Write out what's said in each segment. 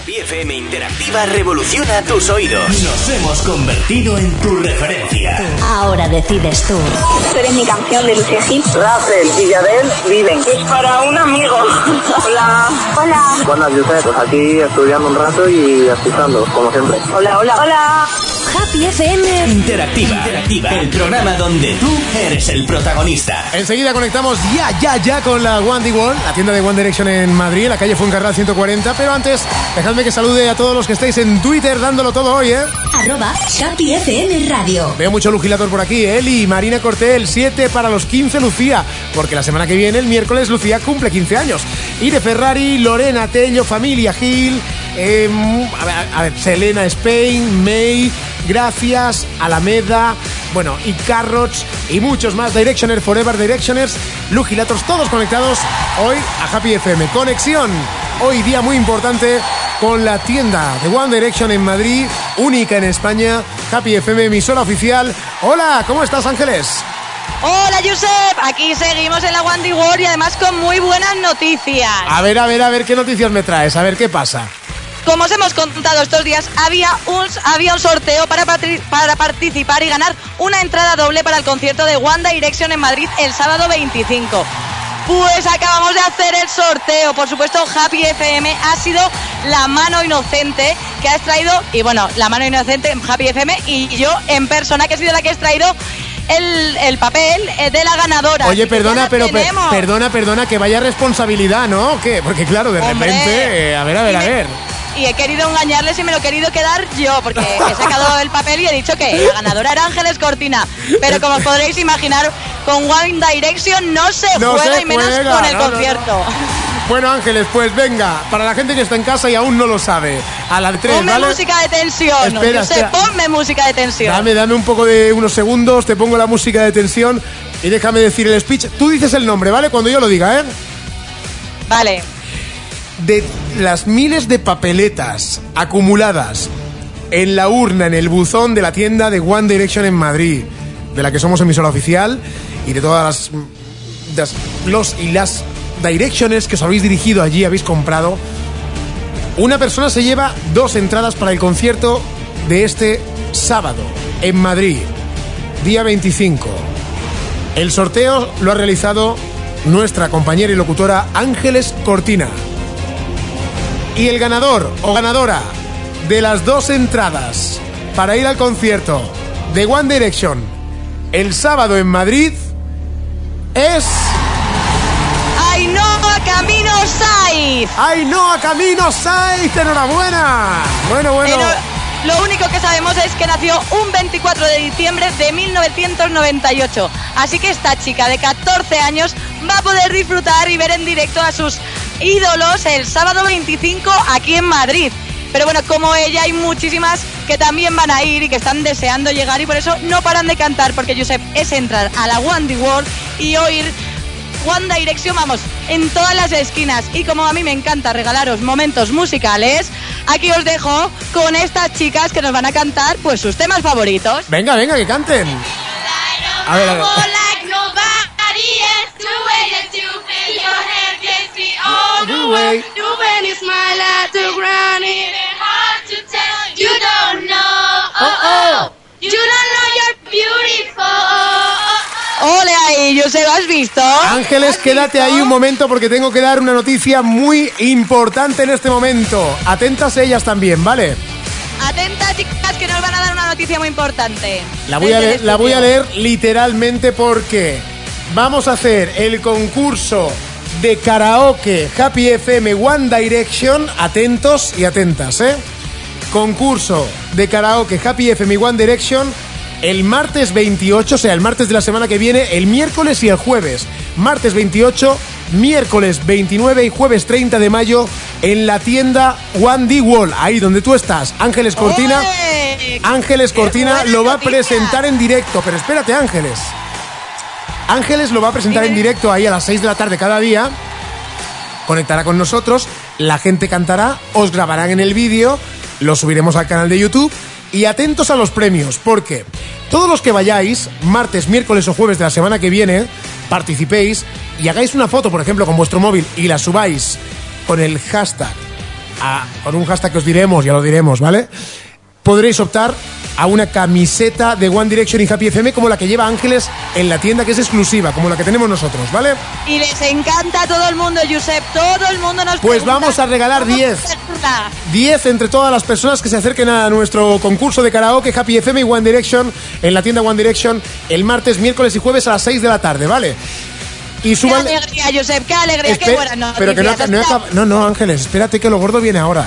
Happy FM Interactiva revoluciona tus oídos. Nos hemos convertido en tu referencia. Ahora decides tú. Tú eres mi canción de Lucía Gil. Rafael y Yadel viven. Es para un amigo. Hola. Hola. Buenas, Josep. Pues aquí estudiando un rato y escuchando, como siempre. Hola, hola, hola. Happy FM Interactiva. Interactiva. El programa donde tú eres el protagonista. Enseguida conectamos ya, ya, ya con la One D World, la tienda de One Direction en Madrid, en la calle Fuencarral 140. Pero antes, dejadme que salude a todos los que estáis en Twitter dándolo todo hoy, ¿eh? arroba Happy FM Radio. Veo mucho lugilator por aquí, Eli, Marina Cortel, 7 para los 15 Lucía, porque la semana que viene, el miércoles, Lucía cumple 15 años. De Ferrari, Lorena Tello, Familia Gil, eh, a, ver, a ver, Selena Spain, May, Gracias, Alameda, bueno, y Carrots y muchos más, Directioners Forever, Directioners, Lugilators, todos conectados hoy a Happy FM. Conexión, hoy día muy importante con la tienda de One Direction en Madrid, única en España, Happy FM, emisora oficial. Hola, ¿cómo estás Ángeles? Hola Josep, aquí seguimos en la Wandy World y además con muy buenas noticias. A ver, a ver, a ver, ¿qué noticias me traes? A ver, ¿qué pasa? Como os hemos contado estos días, había un, había un sorteo para, para participar y ganar una entrada doble para el concierto de One Direction en Madrid el sábado 25. Pues acabamos de hacer el sorteo. Por supuesto, Happy FM ha sido la mano inocente que ha extraído, y bueno, la mano inocente Happy FM y yo en persona, que he sido la que he extraído el, el papel eh, de la ganadora. Oye, perdona, pero per- perdona, perdona, que vaya responsabilidad, ¿no? ¿O ¿Qué? Porque claro, de Hombre. repente, eh, a ver, a ver, a ver. Y he querido engañarles y me lo he querido quedar yo, porque he sacado el papel y he dicho que la ganadora era Ángeles Cortina. Pero como os podréis imaginar, con One Direction no se No juega se y menos juega, con el no, no, no. concierto. Bueno, Ángeles, pues venga, para la gente que está en casa y aún no lo sabe, a las 3, Ponme ¿vale? música de tensión. Espera, espera. ponme música de tensión. Dame, dame un poco de unos segundos, te pongo la música de tensión y déjame decir el speech. Tú dices el nombre, ¿vale? Cuando yo lo diga, ¿eh? Vale. De las miles de papeletas acumuladas en la urna, en el buzón de la tienda de One Direction en Madrid, de la que somos emisora oficial, y de todas las, los y las Directioners que os habéis dirigido allí, habéis comprado, una persona se lleva dos entradas para el concierto de este sábado en Madrid, día 25. El sorteo lo ha realizado nuestra compañera y locutora Ángeles Cortina. Y el ganador o ganadora de las dos entradas para ir al concierto de One Direction el sábado en Madrid es Ainhoa Camino Saiz. Ainhoa Camino Saiz. ¡Enhorabuena! Bueno, bueno. Lo único que sabemos es que nació un 24 de diciembre de 1998. Así que esta chica de 14 años va a poder disfrutar y ver en directo a sus ídolos el sábado 25 aquí en Madrid. Pero bueno, como ella hay muchísimas que también van a ir y que están deseando llegar y por eso no paran de cantar porque Josep es entrar a la One D World y oír One Direction, vamos, en todas las esquinas. Y como a mí me encanta regalaros momentos musicales, aquí os dejo con estas chicas que nos van a cantar pues sus temas favoritos. Venga, venga, que canten. A ver, a ver. ¡Ole ahí! ¿Yo se lo has visto? Ángeles, quédate ahí un momento porque tengo que dar una noticia muy importante en este momento. Atentas ellas también, ¿vale? Atentas, chicas, que nos van a dar una noticia muy importante. La voy, a leer, la voy a leer literalmente porque vamos a hacer el concurso de karaoke Happy FM One Direction. Atentos y atentas, ¿eh? Concurso de karaoke Happy FM One Direction el martes 28, o sea, el martes de la semana que viene, el miércoles y el jueves. Martes 28, miércoles 29 y jueves 30 de mayo en la tienda One D Wall, ahí donde tú estás. Ángeles Cortina. Ángeles ¡Qué Cortina lo va a presentar en directo, pero espérate, Ángeles. Ángeles lo va a presentar en directo ahí a las 6 de la tarde cada día. Conectará con nosotros, la gente cantará, os grabarán en el vídeo, lo subiremos al canal de YouTube y atentos a los premios, porque todos los que vayáis, martes, miércoles o jueves de la semana que viene, participéis y hagáis una foto, por ejemplo, con vuestro móvil y la subáis con el hashtag, a- con un hashtag que os diremos, ya lo diremos, ¿vale? podréis optar a una camiseta de One Direction y Happy FM como la que lleva Ángeles en la tienda que es exclusiva, como la que tenemos nosotros, ¿vale? Y les encanta a todo el mundo, Josep. Todo el mundo nos Pues pregunta vamos a regalar cómo 10. hacerla. 10 entre todas las personas que se acerquen a nuestro concurso de karaoke Happy FM y One Direction en la tienda One Direction el martes, miércoles y jueves a las 6 de la tarde, ¿vale? Y Qué suban... alegría, Josep, qué alegría, qué buena noticia. pero que no, no, no, Ángeles, espérate que lo gordo viene ahora.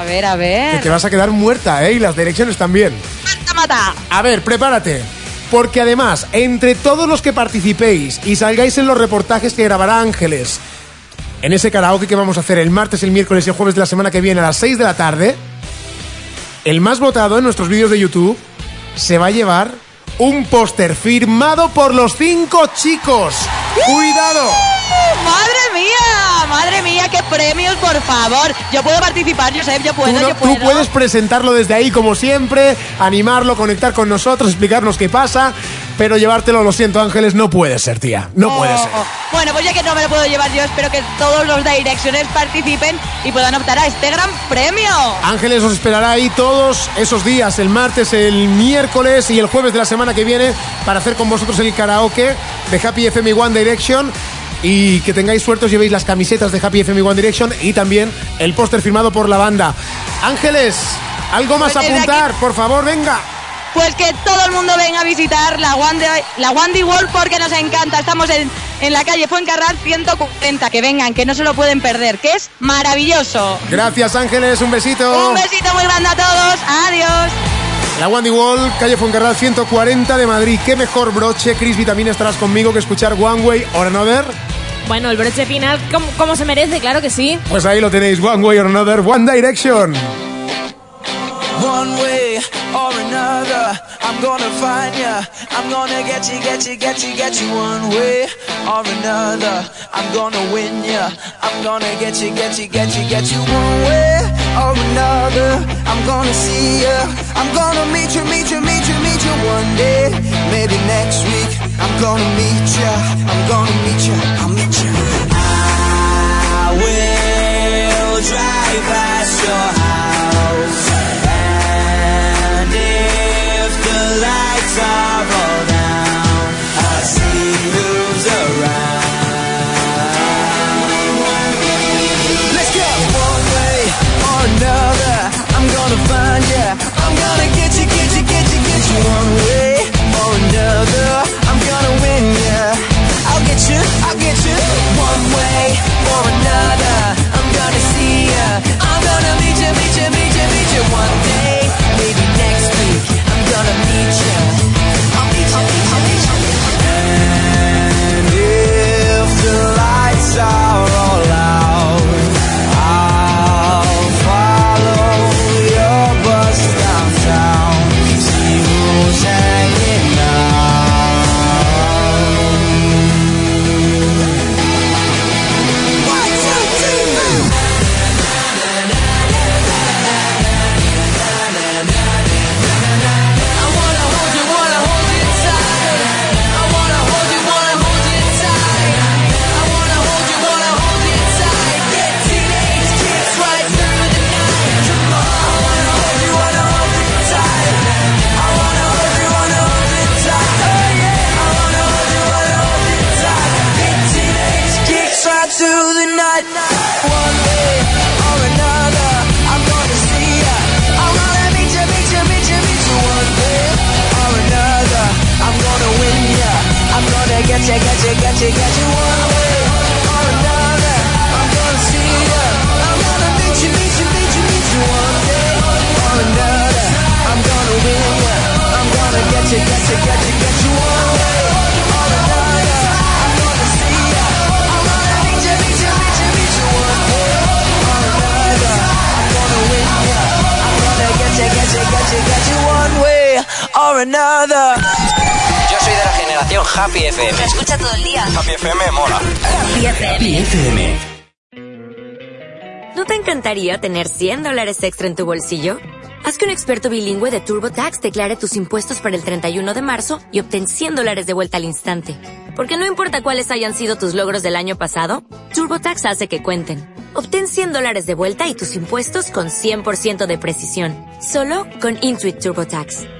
A ver, a Que ver. te vas a quedar muerta, ¿eh? Y las direcciones también. Mata, mata. A ver, prepárate. Porque además, entre todos los que participéis y salgáis en los reportajes que grabará Ángeles, en ese karaoke que vamos a hacer el martes, el miércoles y el jueves de la semana que viene a las 6 de la tarde, el más votado en nuestros vídeos de YouTube se va a llevar un póster firmado por los cinco chicos. ¡Cuidado! ¡Madre mía! ¡Madre mía! ¡Qué premios, por favor! Yo puedo participar, Josep, yo puedo, tú, no- yo tú puedo. puedes presentarlo desde ahí como siempre, animarlo, conectar con nosotros, explicarnos qué pasa, pero llevártelo, lo siento Ángeles, no puede ser, tía. No puede ser. Oh, Bueno, pues ya que no me lo puedo llevar yo, espero que todos los direcciones participen y puedan optar a este gran premio. Ángeles os esperará ahí todos esos días, el martes, el miércoles y el jueves de la semana que viene, para hacer con vosotros el karaoke de Happy FM y One Direction. Y que tengáis suerte, os llevéis las camisetas de Happy FM y One Direction y también el póster firmado por la banda. Ángeles, ¿algo más a Pues apuntar? Por favor, venga. Pues que todo el mundo venga a visitar la de- la D World porque nos encanta. Estamos en, en la calle Fuencarral 140. Que vengan, que no se lo pueden perder, que es maravilloso. Gracias, Ángeles, un besito. Un besito muy grande a todos. Adiós. La Wandy Wall, calle Fuencarral 140 de Madrid. ¿Qué mejor broche, Chris Vitamina, estarás conmigo que escuchar One Way or Another? Bueno, el broche final, como, como se merece, claro que sí. Pues ahí lo tenéis, One Way or Another, One Direction. One way or another, I'm gonna find ya. I'm gonna get you, get you, get you, get you. One way or another, I'm gonna win ya. I'm gonna get you, get you, get you, get you. One way or another, I'm gonna see ya. I'm gonna meet you, meet you, meet you, meet you one day. Maybe next week, I'm gonna meet ya. I'm gonna meet ya. I'll meet ya. I will drive past your house. Gotcha, gotcha, gotcha, gotcha one way or another. I'm gonna see you. I'm gonna meet you, meet you, meet you, meet you one day or another. I'm gonna win you. I'm gonna get you, get you, get you, get you one way or another. I'm gonna see you. I'm gonna meet you, meet you, meet you, meet you one day or another. I'm gonna win you. I'm gonna get you, get you, get you, get you one way or another. Happy FM. Te escucha todo el día. Happy FM mola. Happy FM. FM. ¿No te encantaría tener 100 dólares extra en tu bolsillo? Haz que un experto bilingüe de TurboTax declare tus impuestos para el 31 de marzo y obtén 100 dólares de vuelta al instante. Porque no importa cuáles hayan sido tus logros del año pasado, TurboTax hace que cuenten. Obtén 100 dólares de vuelta y tus impuestos con 100% de precisión. Solo con Intuit TurboTax.